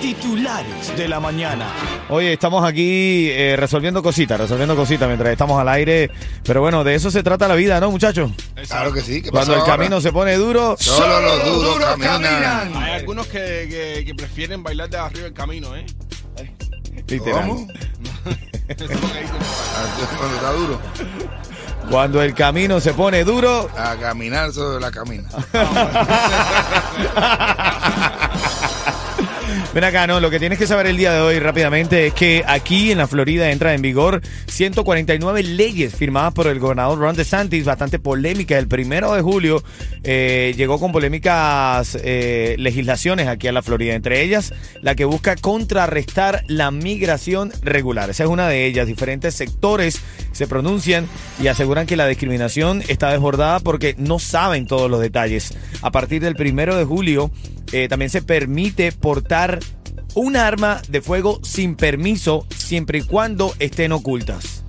Titulares de la mañana. Oye, estamos aquí eh, resolviendo cositas, resolviendo cositas mientras estamos al aire. Pero bueno, de eso se trata la vida, ¿no, muchachos? Claro que sí. ¿qué Cuando el ahora? camino se pone duro. Solo los duros caminan. Hay algunos que, que- que prefieren bailar de arriba del camino, ¿eh? Literal. ¿Cómo? Eso es lo que dicen. Cuando está duro. Cuando el camino se pone duro. A caminar sobre la camina. Ven acá, no, lo que tienes que saber el día de hoy rápidamente es que aquí en la Florida entra en vigor 149 leyes firmadas por el gobernador Ron DeSantis, bastante polémica. El primero de julio eh, llegó con polémicas eh, legislaciones aquí a la Florida, entre ellas la que busca contrarrestar la migración regular. Esa es una de ellas. Diferentes sectores se pronuncian y aseguran que la discriminación está desbordada porque no saben todos los detalles. A partir del primero de julio, eh, también se permite portar un arma de fuego sin permiso siempre y cuando estén ocultas.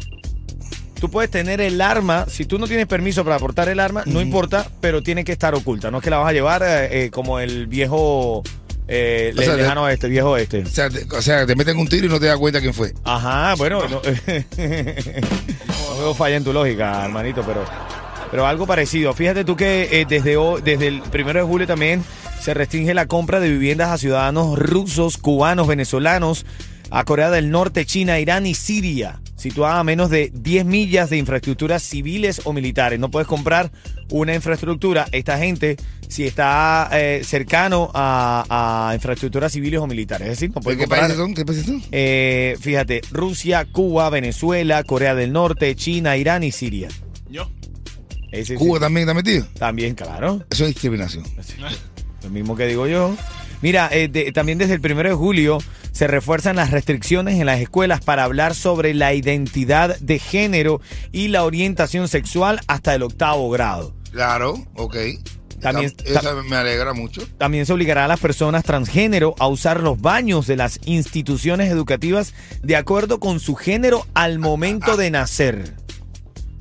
Tú puedes tener el arma, si tú no tienes permiso para portar el arma, no importa, pero tiene que estar oculta. No es que la vas a llevar eh, eh, como el viejo eh, O sea, de- lejano este, viejo este. O sea, te, o sea, te meten un tiro y no te das cuenta quién fue. Ajá, bueno, no, no veo falla en tu lógica, hermanito, pero, pero algo parecido. Fíjate tú que eh, desde, desde el primero de julio también se restringe la compra de viviendas a ciudadanos rusos, cubanos, venezolanos, a Corea del Norte, China, Irán y Siria, situada a menos de 10 millas de infraestructuras civiles o militares. No puedes comprar una infraestructura. Esta gente, si está eh, cercano a, a infraestructuras civiles o militares, es decir, no puedes ¿Qué comprar. países son? ¿Qué países son? Eh, fíjate, Rusia, Cuba, Venezuela, Corea del Norte, China, Irán y Siria. Yo. Ese sí. Cuba también está metido. También, claro. Eso es discriminación. Lo mismo que digo yo. Mira, eh, de- también desde el primero de julio se refuerzan las restricciones en las escuelas para hablar sobre la identidad de género y la orientación sexual hasta el octavo grado. Claro, ok. También- Esa- me alegra mucho. También se obligará a las personas transgénero a usar los baños de las instituciones educativas de acuerdo con su género al momento de nacer.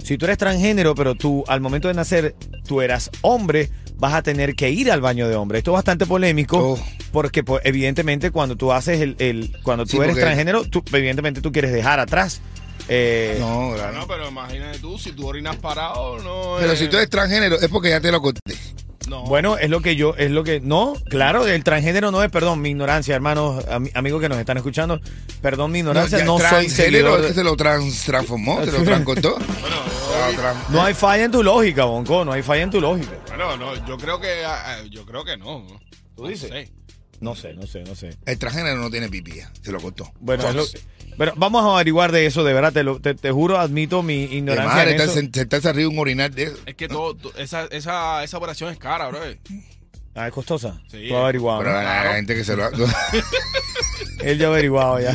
Si tú eres transgénero, pero tú al momento de nacer tú eras hombre, vas a tener que ir al baño de hombre. Esto es bastante polémico Oh. porque pues, evidentemente cuando tú haces el, el- cuando tú Sí, eres transgénero, tú, evidentemente tú quieres dejar atrás. eh, No, claro. No, pero imagínate tú, si tú orinas parado, no. Pero eh, si tú eres transgénero es porque ya te lo conté. No. Bueno, es lo que yo, es lo que, no, claro, el transgénero no es, perdón, mi ignorancia, hermanos, ami- amigos que nos están escuchando, perdón mi ignorancia, ya no, soy seguidor. es que de- se lo trans, transformó, se lo transcortó. Bueno, No hay falla en tu lógica, Bonco, no hay falla en tu lógica. Bueno, no, yo creo que. ah, ah, Yo creo que no. ¿Tú No dices? sé. No sé, no sé, no sé. El transgénero no tiene pipí, se lo cortó. Bueno, es lo- Fox. pero vamos a averiguar de eso, de verdad, te, lo- te, te juro, admito mi De ignorancia madre, en está, eso. se, se está arriba un orinar de eso. Es que todo, to- esa, esa, esa operación es cara, bro. Ah, es costosa. Sí. Tú averiguado, Pero ¿no? la, la gente que se lo Él ya ha averiguado ya.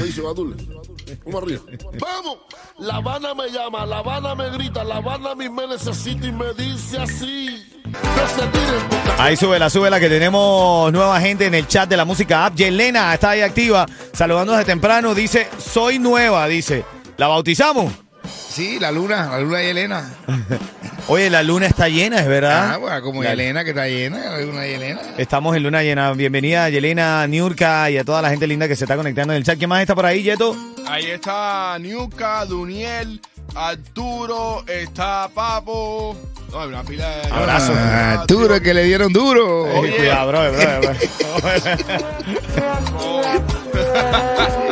Vamos arriba. Vamos. La Habana me llama, La Habana me grita, La Habana a mí me necesita y me dice así. No se tiren porque Ahí súbela, súbela, que tenemos nueva gente en el chat de la música app. Yelena está ahí activa, saludando desde temprano. Dice, soy nueva, dice. ¿La bautizamos? Sí, la luna, la luna de Elena. Oye, la luna está llena, es verdad. Ah, bueno, como La- Elena que está llena, la luna de Elena. Estamos en luna llena. Bienvenida a Yelena, Niurka y a toda la gente linda que se está conectando en el chat. ¿Quién más está por ahí, Yeto? Ahí está Niuka, Duniel, Arturo, está Papo. No, una pila de. Abrazo. Ah, Arturo, el que le dieron duro. Oye, cuidado, bro, bro, bro.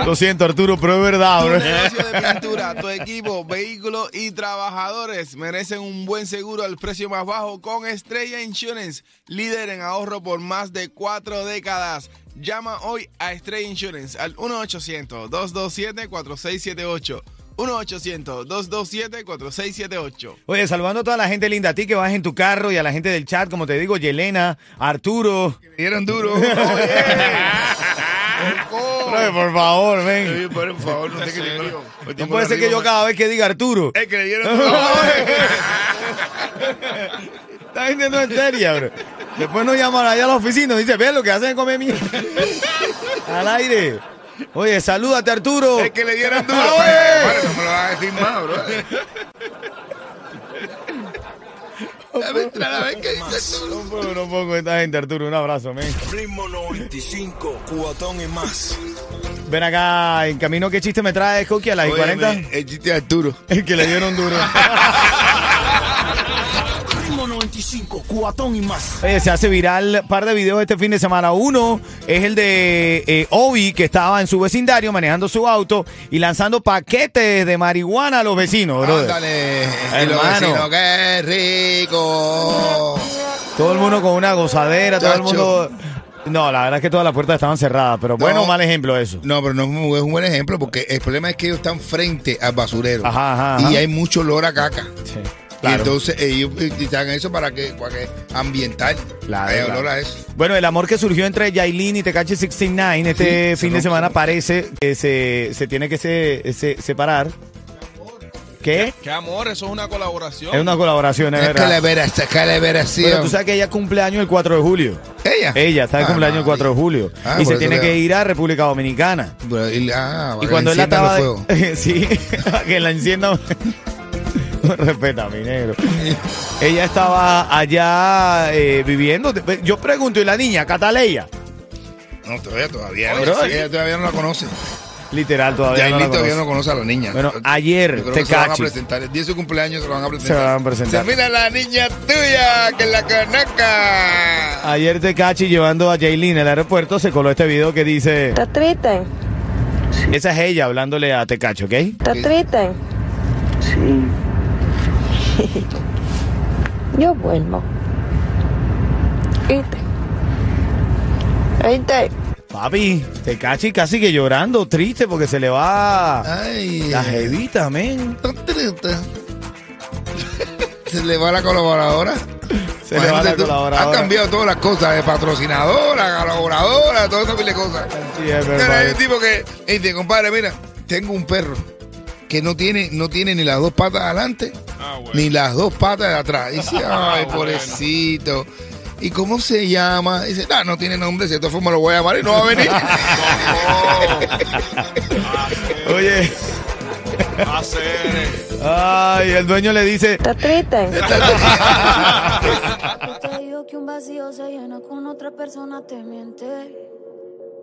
Lo siento, Arturo, pero es verdad, bro. negocio de pintura, tu equipo, vehículos y trabajadores merecen un buen seguro al precio más bajo con Estrella Insurance, líder en ahorro por más de cuatro décadas. Llama hoy a Estrella Insurance al 1-800-227-4678. 1-800-227-4678. Oye, saludando a toda la gente linda, a ti que vas en tu carro y a la gente del chat, como te digo, Yelena, Arturo. Le dieron duro. Oye, por favor, ven. Oye, por favor, no sé qué le No puede ser que yo cada vez que diga Arturo. Es que le dieron duro. mintiendo en serio, bro. Después nos llaman allá a la oficina y dice, ve lo que hacen comer mierda. Al aire. Oye, salúdate, Arturo. Es que le dieron duro. Ah, oye. vale, no me lo vas a decir más, bro. Dame entrar a ver qué dice tú. No puedo, no puedo con esta gente, Arturo. Un abrazo, men. Ritmo 95, cubatón y más. Ven acá, en camino, ¿qué chiste me traes, Coqui, a las y 40? Óyeme, El chiste de Arturo. El que le dieron duro. Ritmo 95, cubatón y más. Oye, se hace viral un par de videos este fin de semana. Uno es el de eh, Obi, que estaba en su vecindario manejando su auto y lanzando paquetes de marihuana a los vecinos, brother. Ándale, Hermano. hermano. qué rico. Todo el mundo con una gozadera, todo el mundo... No, la verdad es que todas las puertas estaban cerradas, pero bueno No. mal ejemplo eso. No, pero no es un- es un buen ejemplo porque el problema es que ellos están frente al basurero. Ajá, ajá, ajá. Y hay mucho olor a caca. Sí, Y entonces ellos utilizan eso para que, para que ambiental. Claro, Hay claro. a eso. Bueno, el amor que surgió entre Yailin y Tekashi 69 este Sí, fin de semana parece que se, se tiene que se, se- separar. ¿Qué? Qué amor, eso es una colaboración. Es una colaboración, es Es que verdad. la vera, es que la veración. Pero tú sabes que ella cumple años el 4 de julio. Ella. Ella está de Ah, cumpleaños el 4 de julio. Ah, y se tiene le- que ir a República Dominicana. Y- ah, Y cuando él la estaba. sí, que la encienda. Respeta, mi negro. Ella estaba allá eh, viviendo. Yo pregunto, ¿y la niña, Cataleya? No, todavía, todavía. Oye, no, sí. ella todavía no la conoce. Literal, todavía no la todavía no conoce a la niña. Bueno, ayer, Yo creo que se van a presentar. El día de su cumpleaños se lo van a presentar. Se van a presentar. Se mira la niña tuya, que la conozca. Ayer Tecachi llevando a Jaylin al aeropuerto se coló este video que dice. ¿Estás triste? Esa es ella hablándole a Tecachi, ¿ok? ¿Estás triste? Sí. Yo vuelvo. ¿Viste? ¿Viste? Papi, Tecachi casi que llorando, triste porque se le va Ay. la jevita, men. Tan triste. Se le va la colaboradora. Se le va la tú, colaboradora. Han cambiado todas las cosas, de patrocinadora, colaboradora, todas esas miles de cosas. Sí, es Mira, verdad. hay un tipo que dice, compadre, mira, tengo un perro que no tiene, no tiene ni las dos patas adelante, Ah, bueno. ni las dos patas de atrás. Dice, ay, bueno. pobrecito. ¿Y cómo se llama? Dice, no, no tiene nombre, si de todas formas lo voy a llamar y no va a venir. Oye, Hacer. ay, el dueño le dice, ¿Estás triste? Te digo que un vacío se llena con otra persona, te miente.